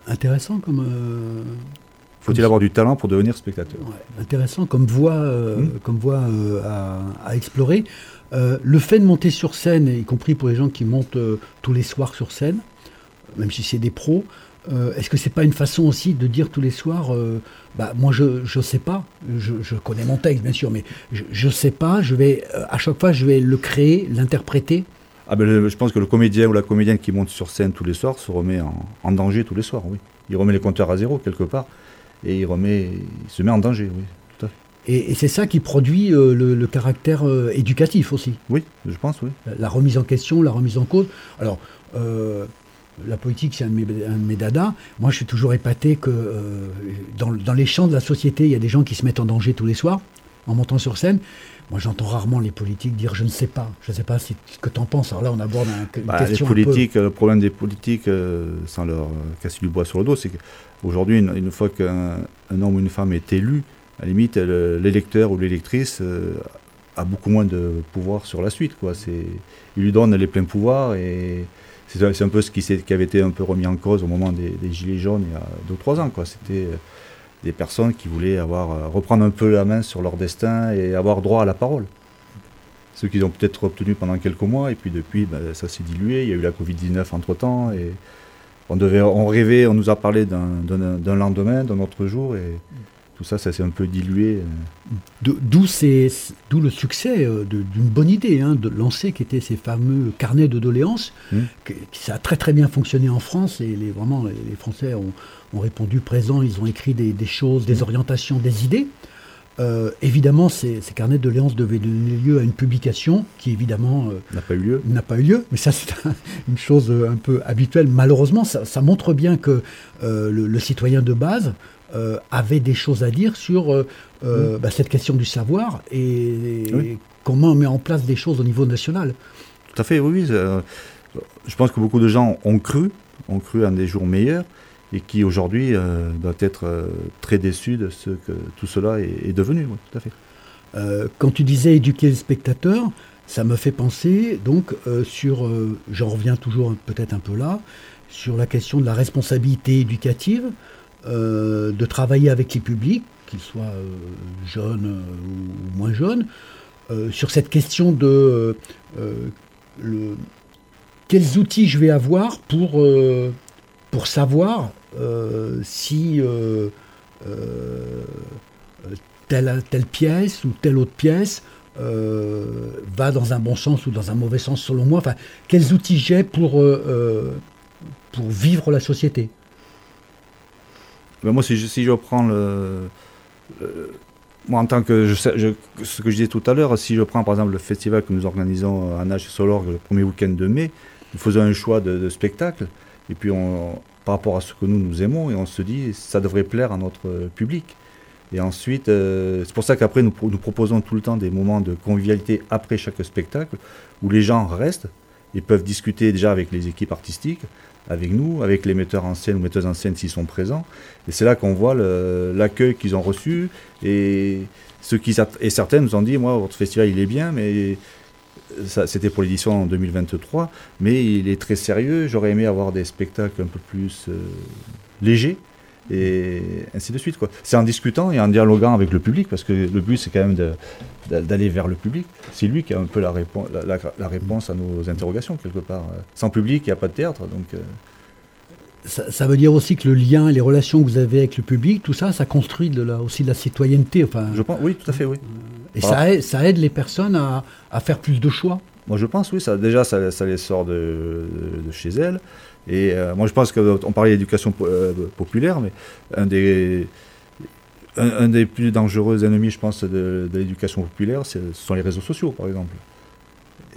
Intéressant comme, euh, Faut-il avoir du talent pour devenir spectateur? Ouais, intéressant comme voie, euh, Mm. comme voie euh, à, à explorer. Euh, le fait de monter sur scène, y compris pour les gens qui montent euh, tous les soirs sur scène, même si c'est des pros, euh, est-ce que c'est pas une façon aussi de dire tous les soirs, euh, bah moi je je sais pas, je, je connais mon texte bien sûr, mais je, je sais pas, je vais euh, à chaque fois je vais le créer, l'interpréter. Ah ben, je pense que le comédien ou la comédienne qui monte sur scène tous les soirs se remet en, en danger tous les soirs, oui. Il remet les compteurs à zéro quelque part et il, remet, il se met en danger, oui. Tout à fait. Et, et c'est ça qui produit euh, le, le caractère euh, éducatif aussi. Oui, je pense, oui. la, la remise en question, la remise en cause. Alors, euh, la politique, c'est un, de mes- un de mes dadas. Moi, je suis toujours épaté que dans, dans les champs de la société, il y a des gens qui se mettent en danger tous les soirs en montant sur scène. Moi, j'entends rarement les politiques dire je ne sais pas. Je ne sais pas si, ce que tu en penses. Alors là, on aborde un- une Bah, les question un peu- politiques, le problème des politiques, euh, sans leur euh, casser du bois sur le dos, c'est qu'aujourd'hui, une, une fois qu'un un homme ou une femme est élu, à la limite, le- l'électeur ou l'électrice euh, a beaucoup moins de pouvoir sur la suite. Quoi. Il lui donne les pleins pouvoirs et c'est, un- peu ce qui, avait été un peu remis en cause au moment des, des Gilets jaunes il y a deux ou trois ans. C'était euh, des personnes qui voulaient avoir, euh, reprendre un peu la main sur leur destin et avoir droit à la parole. Ceux qu'ils ont peut-être obtenu pendant quelques mois et puis depuis, ben, ça s'est dilué. Il y a eu la Covid-19 entre-temps et on, devait, on rêvait, on nous a parlé d'un, lendemain, d'un autre jour et tout ça, ça s'est un peu dilué. euh. D'où le succès euh, d'une bonne idée hein, de lancer, qui étaient ces fameux carnets de doléances, Mm. que- qui ça a très très bien fonctionné en France et les, vraiment les, les Français ont, ont répondu présent, ils ont écrit des, des choses, des orientations, des idées. Euh, évidemment, ces, ces carnets de doléances devaient donner lieu à une publication qui évidemment euh, n'a pas eu lieu. n'a pas eu lieu, mais ça c'est un- une chose euh, un peu habituelle. Malheureusement, ça, ça montre bien que euh, le, le citoyen de base avait des choses à dire sur bah, cette question du savoir et, et Oui. comment on met en place des choses au niveau national. Tout à fait, oui. oui, je pense que beaucoup de gens ont cru, ont cru à des jours meilleurs et qui aujourd'hui euh, doivent être euh, très déçus de ce que tout cela est, devenu. tout à fait. Euh, quand tu disais éduquer le spectateur, ça me fait penser donc sur, j'en reviens toujours peut-être un peu là, sur la question de la responsabilité éducative, de travailler avec les publics, qu'ils soient jeunes ou moins jeunes, sur cette question de quels outils je vais avoir pour, pour savoir si euh, euh, telle, pièce ou telle autre pièce euh, va dans un bon sens ou dans un mauvais sens selon moi. Enfin, quels outils j'ai pour, euh, euh, pour vivre la société? Ben, moi, si je, si je prends le, Moi, en tant que. Ce que je disais tout à l'heure, si je prends par exemple le festival que nous organisons à Nage et Solorgue le premier week-end de mai, nous faisons un choix de, de spectacle, et puis on, par rapport à ce que nous nous aimons, et on se dit ça devrait plaire à notre public. Et ensuite, euh, c'est pour ça qu'après, nous, nous proposons tout le temps des moments de convivialité après chaque spectacle, où les gens restent et peuvent discuter déjà avec les équipes artistiques, avec nous, avec les metteurs en scène ou metteuses en scène s'ils sont présents. Et c'est là qu'on voit l'accueil qu'ils ont reçu. Et, ceux qui, et certains nous ont dit, moi, votre festival, il est bien, mais c'était pour l'édition en 2023, mais il est très sérieux. J'aurais aimé avoir des spectacles un peu plus euh, légers. Et ainsi de suite. C'est en discutant et en dialoguant avec le public, parce que le but, c'est quand même d'aller vers le public. C'est lui qui a un peu la, réponse la, la- la réponse à nos interrogations, quelque part. Sans public, il n'y a pas de théâtre. Donc, euh, ça, ça veut dire aussi que le lien, les relations que vous avez avec le public, tout ça, ça construit de la, aussi de la citoyenneté. Enfin, je pense, oui, tout à fait, oui. Et ça aide, ça aide les personnes à, à faire plus de choix. Moi, je pense, oui, ça, déjà, ça, ça les sort de, de- de chez elles. Et euh, moi, je pense qu'on parlait d'éducation euh, populaire, mais un des, un, un des plus dangereux ennemis, je pense, de, de l'éducation populaire, ce sont les réseaux sociaux, par exemple.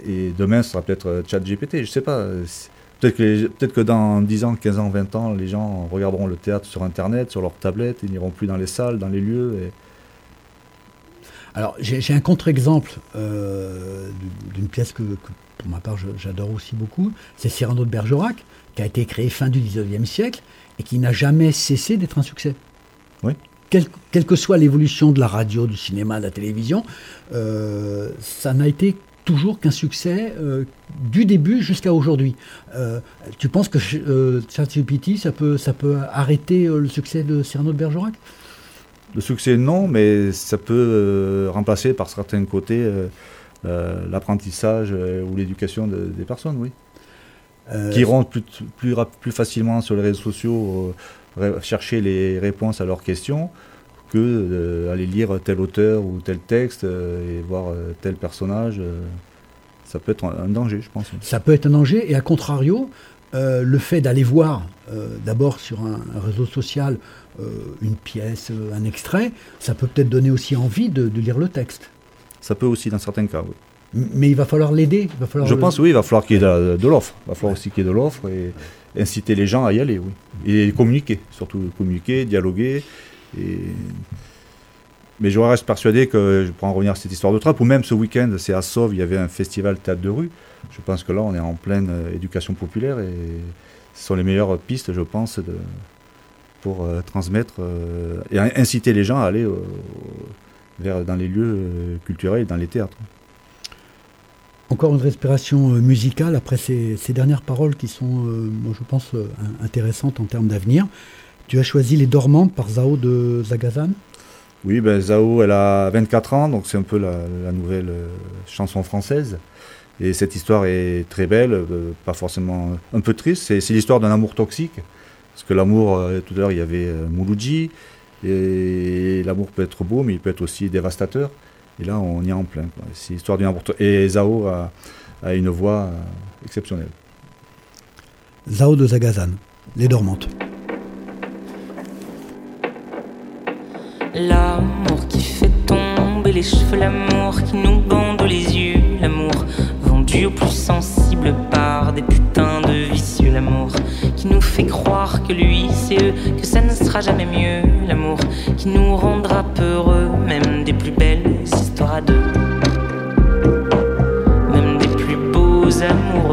Et demain, ce sera peut-être euh, ChatGPT, je sais pas. Peut-être que, dans 10 ans, 15 ans, 20 ans, les gens regarderont le théâtre sur Internet, sur leur tablette, ils n'iront plus dans les salles, dans les lieux. Et... Alors, j'ai un contre-exemple euh, d'une- pièce que, que, pour ma part, j'adore aussi beaucoup. C'est Cyrano de Bergerac, qui a été créé fin du 19e siècle et qui n'a jamais cessé d'être un succès. Oui. Quelle, quelle que soit l'évolution de la radio, du cinéma, de la télévision, euh, ça n'a été toujours qu'un succès euh, du début jusqu'à aujourd'hui. Euh, tu penses que ChatGPT, ça peut, ça peut arrêter le succès de Cyrano de Bergerac? Le succès, non, mais ça peut euh, remplacer par certains côtés euh, euh, l'apprentissage ou l'éducation de- des personnes, oui. Qui iront plus, plus, plus facilement sur les réseaux sociaux chercher les réponses à leurs questions que euh, aller lire tel auteur ou tel texte euh, et voir euh, tel personnage. ça peut être un, un danger, je pense. Ça peut être un danger, et à contrario, le fait d'aller voir d'abord sur un, un réseau social une pièce, euh, un extrait, ça peut peut-être donner aussi envie de, de lire le texte. Ça peut aussi dans certains cas, oui. Mais il va falloir l'aider. Je le- pense, oui, il va falloir qu'il y ait de, de l'offre. Il va falloir aussi qu'il y ait de l'offre et inciter les gens à y aller, oui. Et communiquer, surtout communiquer, dialoguer. Et... Mais je reste persuadé que, je pourrais en revenir à cette histoire de trappe, ou même ce week-end, c'est à Sauve, il y avait un festival théâtre de rue. Je pense que là, on est en pleine euh, éducation populaire et ce sont les meilleures pistes, je pense, de, pour euh, transmettre euh, et in- inciter les gens à aller euh, vers, dans les lieux culturels dans les théâtres. Encore une respiration musicale après ces, ces dernières paroles qui sont, moi, je pense, in- intéressantes en termes d'avenir. Tu as choisi Les Dormantes par Zao de Zagazan? Oui, ben, Zao, elle a 24 ans, donc c'est un peu la, la nouvelle euh, chanson française. Et cette histoire est très belle, euh, pas forcément un peu triste. C'est l'histoire d'un amour toxique. Parce que l'amour, euh, tout à l'heure, il y avait euh, Mouloudji. Et l'amour peut être beau, mais il peut être aussi dévastateur. Et là, on y est en plein. C'est l'histoire d'un amour. Et Zao a, a une voix euh, exceptionnelle. Zao de Zagazan, Les Dormantes. L'amour qui fait tomber les cheveux, l'amour qui nous bande les yeux, l'amour vendu aux plus sensibles par des putains de l'amour qui nous fait croire que lui c'est eux, que ça ne sera jamais mieux, l'amour qui nous rendra peureux, même des plus belles histoires deux, même des plus beaux amours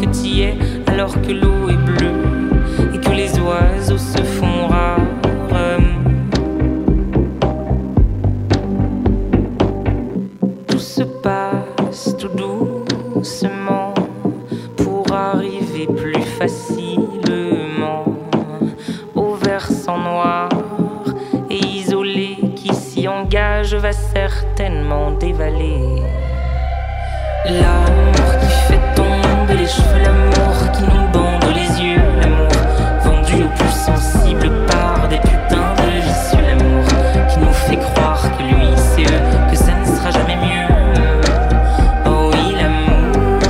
que t'y es alors que l'eau est bleue et que les oiseaux se font rares? Tout se passe tout doucement pour arriver plus facilement au versant noir et isolé qui s'y engage va certainement dévaler. L'amour qui tomber les cheveux, l'amour qui nous bande les yeux, l'amour vendu aux plus sensibles par des putains de vicieux, l'amour qui nous fait croire que lui c'est eux, que ça ne sera jamais mieux. Oh oui, l'amour.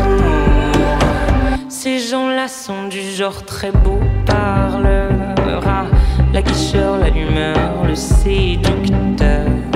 Ces gens-là sont du genre très beau parleur. Ah, la guicheur, l'allumeur, le séducteur.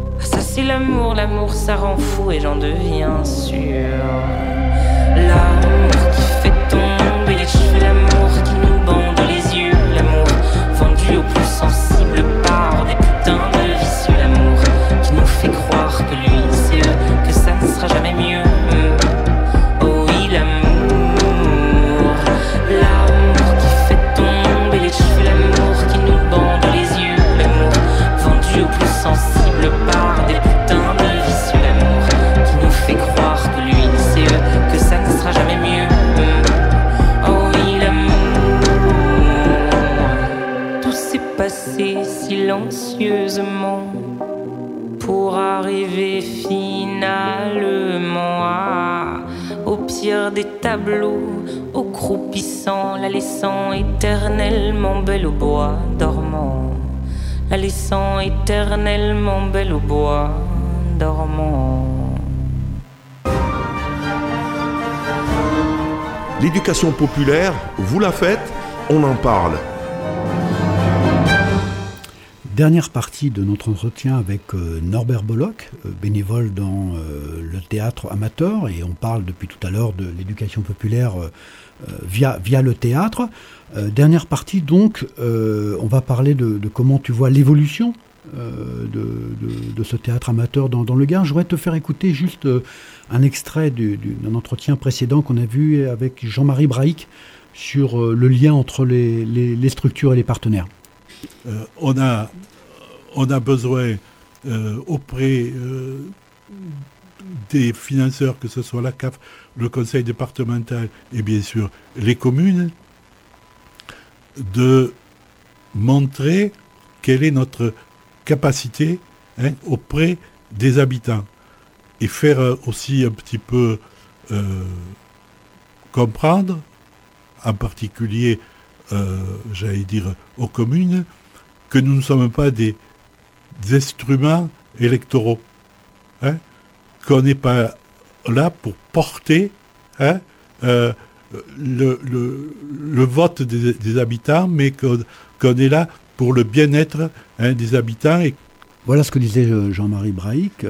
C'est l'amour, l'amour ça rend fou et j'en deviens sûr. L'amour qui fait tomber les cheveux, l'amour qui nous bande les yeux, l'amour vendu aux plus sensibles par des putains de laissant éternellement belle au bois dormant, la laissant éternellement belle au bois dormant. L'éducation populaire, vous la faites, on en parle. Dernière partie de notre entretien avec euh, Norbert Bollock, euh, bénévole dans euh, le théâtre amateur, et on parle depuis tout à l'heure de l'éducation populaire via, le théâtre. Dernière partie, donc, on va parler de, comment tu vois l'évolution de, ce théâtre amateur dans, le Gard. Je voudrais te faire écouter juste un extrait du- du- d'un entretien précédent qu'on a vu avec Jean-Marie Braïc sur le lien entre les structures et les partenaires. Euh, on, a, besoin euh, auprès euh, des financeurs, que ce soit la CAF, le conseil départemental et bien sûr les communes, de montrer quelle est notre capacité hein, auprès des habitants et faire aussi un petit peu comprendre, en particulier, euh, j'allais dire, aux communes, que nous ne sommes pas des, instruments électoraux. hein, qu'on n'est pas là pour porter hein, euh, le, vote des, habitants, mais qu'on est là pour le bien-être hein, des habitants et Voilà ce que disait euh, Jean-Marie Brahic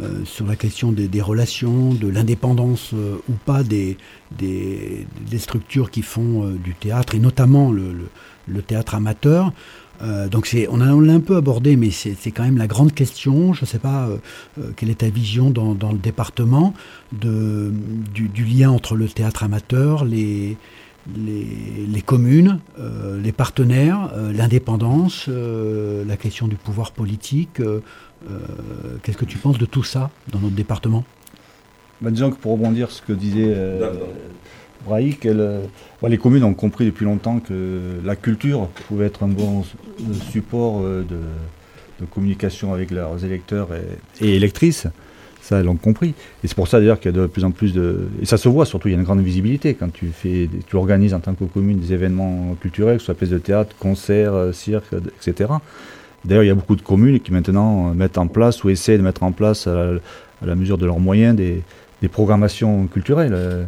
euh, sur la question des, des relations, de l'indépendance euh, ou pas des, des, structures qui font euh, du théâtre, et notamment le, le- théâtre amateur. Donc c'est, on, a- l'a un peu abordé, mais c'est, c'est quand même la grande question. Je ne sais pas quelle est ta vision dans, dans le département de, du, du lien entre le théâtre amateur, les, les, les communes, les partenaires, l'indépendance, la question du pouvoir politique. Euh, Qu'est-ce que tu penses de tout ça dans notre département? Bah, disons que pour rebondir sur ce que disait euh. Brahic, elle, euh, bah, les communes ont compris depuis longtemps que la culture pouvait être un bon support de, communication avec leurs électeurs et, et électrices. Ça, elles l'ont compris. Et c'est pour ça d'ailleurs qu'il y a de plus en plus de. Et ça se voit surtout, il y a une grande visibilité quand tu fais, tu organises en tant que commune des événements culturels, que ce soit pièces de théâtre, concerts, cirques, etc. D'ailleurs, il y a beaucoup de communes qui maintenant euh, mettent en place ou essaient de mettre en place à la, à la mesure de leurs moyens des, des programmations culturelles. euh,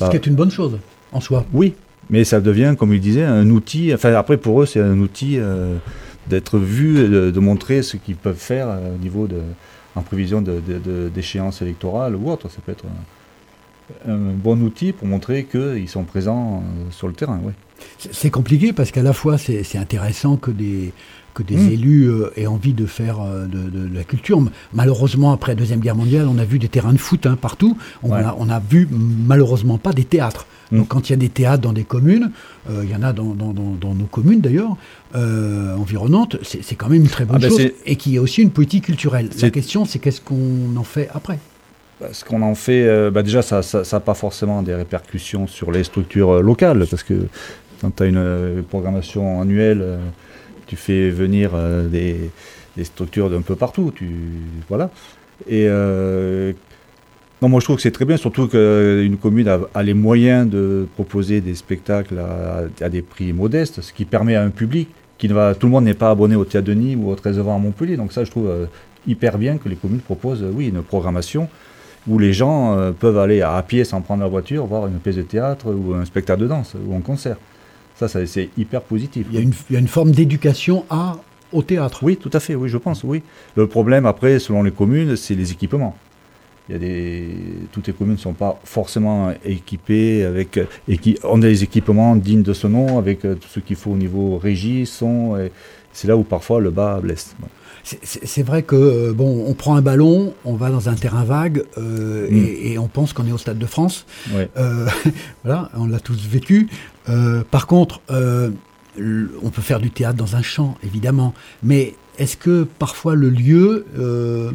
Ce qui est une bonne chose en soi. oui, mais ça devient, comme il disait, un outil. Enfin, après, pour eux, c'est un outil euh, d'être vu, de, de montrer ce qu'ils peuvent faire euh, au niveau de. en prévision de- de- d'échéances électorales ou autre. Ça peut être un, un bon outil pour montrer qu'ils sont présents euh, sur le terrain. Oui. C'est compliqué parce qu'à la fois c'est intéressant que des, que des Mm. élus euh, aient envie de faire euh, de, de la culture. Malheureusement, après la Deuxième Guerre mondiale, on a vu des terrains de foot hein, partout. On, Ouais. a, on a vu malheureusement pas des théâtres. Mm. Donc quand il y a des théâtres dans des communes, euh, il y en a dans, dans- dans- dans nos communes d'ailleurs, environnantes, c'est quand même une très bonne Ah ben chose. Et qu'il y a aussi une politique culturelle. La question c'est qu'est-ce qu'on en fait après? Bah, Ce qu'on en fait, bah, déjà, ça n'a pas forcément des répercussions sur les structures locales, parce que quand tu as une programmation annuelle, tu fais venir euh, des, structures d'un peu partout. Tu, voilà. Et euh, non, moi je trouve que c'est très bien, surtout qu'une commune a, les moyens de proposer des spectacles à, des prix modestes, ce qui permet à un public qui ne va, tout le monde n'est pas abonné au Théâtre de Nîmes ou au 13 à Montpellier. Donc ça, je trouve euh, hyper bien que les communes proposent, euh, oui, une programmation où les gens euh, peuvent aller à pied sans prendre leur voiture, voir une pièce de théâtre ou un spectacle de danse ou un concert. Ça, ça, c'est hyper positif. il y, a une, il y a une forme d'éducation à, au théâtre. Oui, tout à fait, oui, je pense, oui. Le problème, après, selon les communes, c'est les équipements. Il y a des... Toutes les communes ne sont pas forcément équipées avec... Qui ont des équipements dignes de ce nom, avec euh, tout ce qu'il faut au niveau régie, son... et C'est là où parfois le bas blesse. C'est vrai que euh, bon, on prend un ballon, on va dans un terrain vague euh, Mm. et, et on pense qu'on est au Stade de France. Ouais. Euh, [laughs] voilà, on l'a tous vécu. Euh, par contre, euh, on peut faire du théâtre dans un champ, évidemment, mais est-ce que parfois le lieu euh,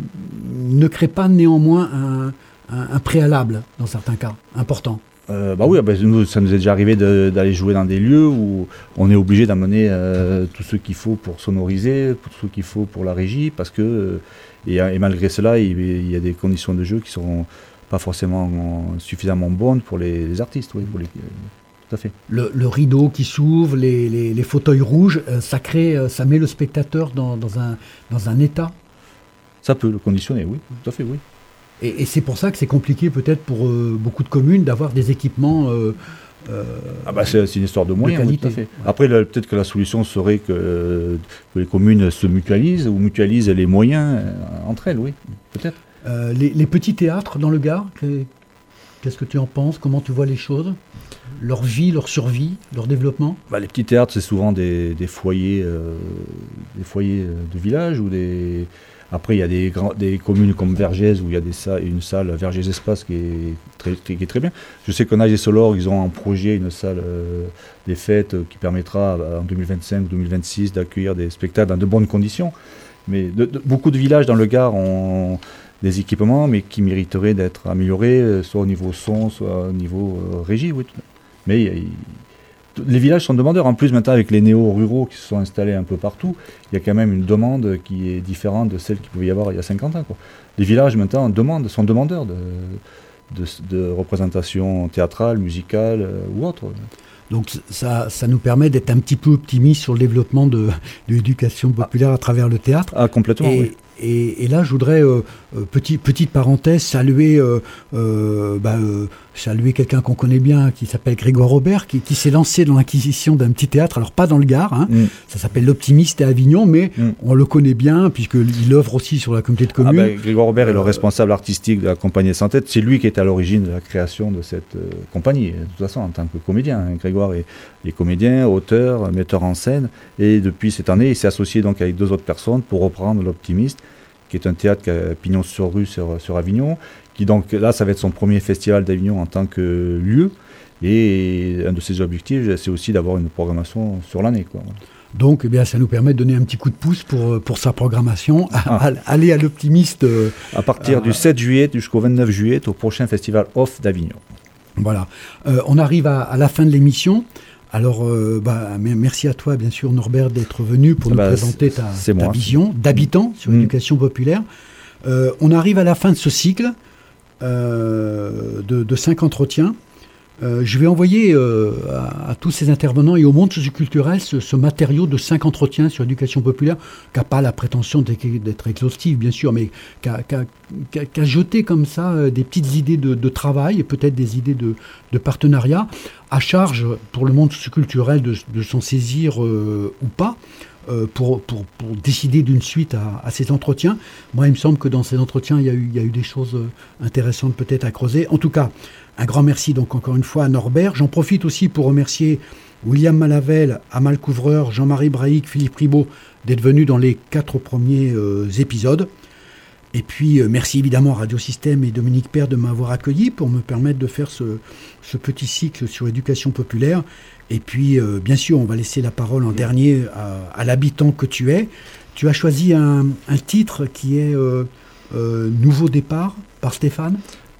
ne crée pas néanmoins un, un- un préalable dans certains cas important? Euh, bah oui, ah bah, nous, ça nous est déjà arrivé d'aller jouer dans des lieux où on est obligé d'amener euh, tout ce qu'il faut pour sonoriser, tout ce qu'il faut pour la régie, parce que euh, et, et malgré cela, il, il y a des conditions de jeu qui seront pas forcément suffisamment bonnes pour les, les artistes. Oui, pour les- tout à fait. le, le rideau qui s'ouvre, les, fauteuils rouges, euh, ça crée, ça met le spectateur dans, dans un, dans un état? Ça peut le conditionner, oui, tout à fait, oui. Et, et c'est pour ça que c'est compliqué peut-être pour euh, beaucoup de communes d'avoir des équipements. euh, euh, Ah bah c'est une histoire de moyens, oui, qualité, tout à fait. ouais. Après, peut-être que la solution serait que, que les communes se mutualisent ou mutualisent les moyens entre elles, oui, peut-être. les, les petits théâtres dans le Gard, que- qu'est-ce que tu en penses? Comment tu vois les choses? Leur vie, leur survie, leur développement? Bah, les petits théâtres, c'est souvent des, des foyers, euh, des foyers de village ou des. Après, il y a des, grands- des communes comme Vergès où il y a des une salle Vergès Espace qui est très, qui est très bien. Je sais qu'en et Solor, ils ont en projet une salle euh, des fêtes euh, qui permettra euh, en 2025 ou 2026 d'accueillir des spectacles dans de bonnes conditions. Mais beaucoup de villages dans le Gard ont des équipements, mais qui mériteraient d'être améliorés, soit au niveau son, soit au niveau régie. Oui. Mais il- les villages sont demandeurs. En plus, maintenant, avec les néo-ruraux qui se sont installés un peu partout, il y a quand même une demande qui est différente de celle qu'il pouvait y avoir il y a 50 ans. quoi. Les villages, maintenant, demandent, sont demandeurs de, de, de représentation théâtrale, musicale euh, ou autre. Donc ça, ça nous permet d'être un petit peu optimiste sur le développement de, de l'éducation populaire à travers le théâtre. Ah, complètement, Et, oui. et- et là, je voudrais, euh, euh, petit, petite parenthèse, saluer, euh, euh, bah, saluer quelqu'un qu'on connaît bien, qui s'appelle Grégoire Robert, qui, qui s'est lancé dans l'acquisition d'un petit théâtre, alors pas dans le Gard, hein, Mm. ça s'appelle l'Optimiste à Avignon, mais Mm. on le connaît bien, puisqu'il œuvre aussi sur la communauté de Ah communes. ben, Grégoire Robert est le responsable artistique de la compagnie Sans Tête. C'est lui qui est à l'origine de la création de cette compagnie, de toute façon, en tant que comédien. hein. Grégoire est, est comédien, auteur, metteur en scène. Et depuis cette année, il s'est associé donc avec deux autres personnes pour reprendre L'Optimiste, qui est un théâtre qui a pignon sur rue sur, sur Avignon. Qui donc, là, ça va être son premier festival d'Avignon en tant que lieu. Et un de ses objectifs, c'est aussi d'avoir une programmation sur l'année. quoi. Donc, eh bien, ça nous permet de donner un petit coup de pouce pour, euh, pour sa programmation. Ah. [laughs] Aller à l'Optimiste. euh, À partir du 7 juillet jusqu'au 29 juillet, au prochain festival Off d'Avignon. Voilà. Euh, on arrive à, à la fin de l'émission. Alors, euh, bah, me- merci à toi, bien sûr, Norbert, d'être venu pour Ah nous bah, présenter ta, vision d'habitant sur Mm. l'éducation populaire. Euh, on arrive à la fin de ce cycle euh, de, de cinq entretiens. Euh, je vais envoyer euh, à, tous ces intervenants et au monde socioculturel ce, ce matériau de cinq entretiens sur l'éducation populaire, qui n'a pas la prétention d'être exhaustif, bien sûr, mais qui a, jeté comme ça euh, des petites idées de, travail et peut-être des idées de, partenariat, à charge pour le monde socioculturel de, de s'en saisir ou pas. pour, décider d'une suite à, ces entretiens. Moi, il me semble que dans ces entretiens, il y a eu, des choses intéressantes peut-être à creuser. En tout cas, un grand merci donc encore une fois à Norbert. J'en profite aussi pour remercier William Malavel, Amal Couvreur, Jean-Marie Brahic, Philippe Ribaud d'être venus dans les quatre premiers euh, épisodes. Et puis euh, merci évidemment à Radio Système et Dominique Père de m'avoir accueilli pour me permettre de faire ce, petit cycle sur l'éducation populaire. Et puis euh, bien sûr, on va laisser la parole en dernier à, l'habitant que tu es. Tu as choisi un, titre qui est Nouveau départ par Stéphane?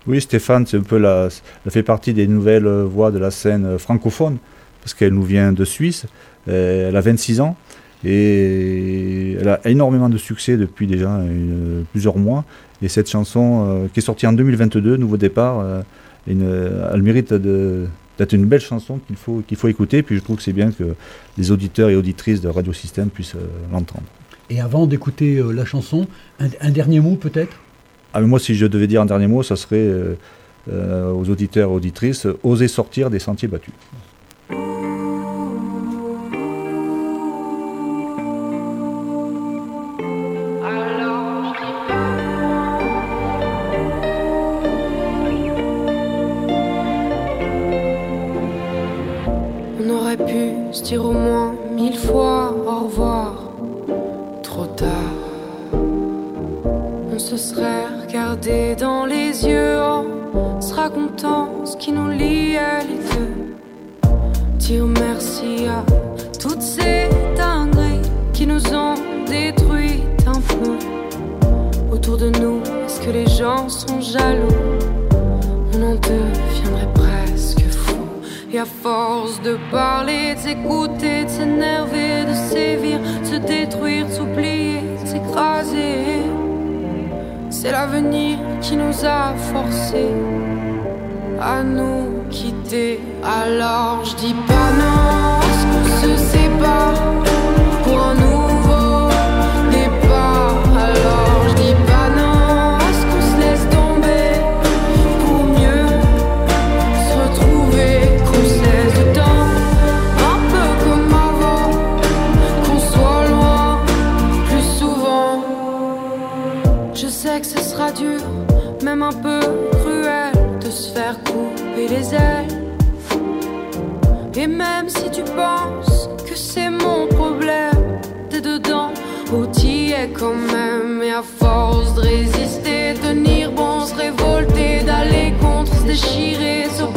Oui, Stéphane, c'est un peu la, elle fait partie des nouvelles euh, voix de la scène euh, francophone, parce qu'elle nous vient de Suisse. Euh, elle a 26 ans et elle a énormément de succès depuis déjà plusieurs mois. Et cette chanson, qui est sortie en 2022, Nouveau départ, elle mérite d'être une belle chanson qu'il faut, qu'il faut écouter. Puis je trouve que c'est bien que les auditeurs et auditrices de Radio Système puissent l'entendre. Et avant d'écouter la chanson, un dernier mot peut-être? Ah, moi, si je devais dire un dernier mot, ça serait euh, euh, aux auditeurs et auditrices, oser sortir des sentiers battus. De parler, de s'écouter, de s'énerver, de sévir, de se détruire, de s'oublier, de s'écraser, c'est l'avenir qui nous a forcés à nous quitter. Alors je dis pas non, qu'on se sépare Et même si tu penses que c'est mon problème, t'es dedans, ou t'y es quand même. Et à force de résister, tenir bon, se révolter, d'aller contre, se déchirer, s'oppresser.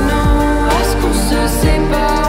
c'est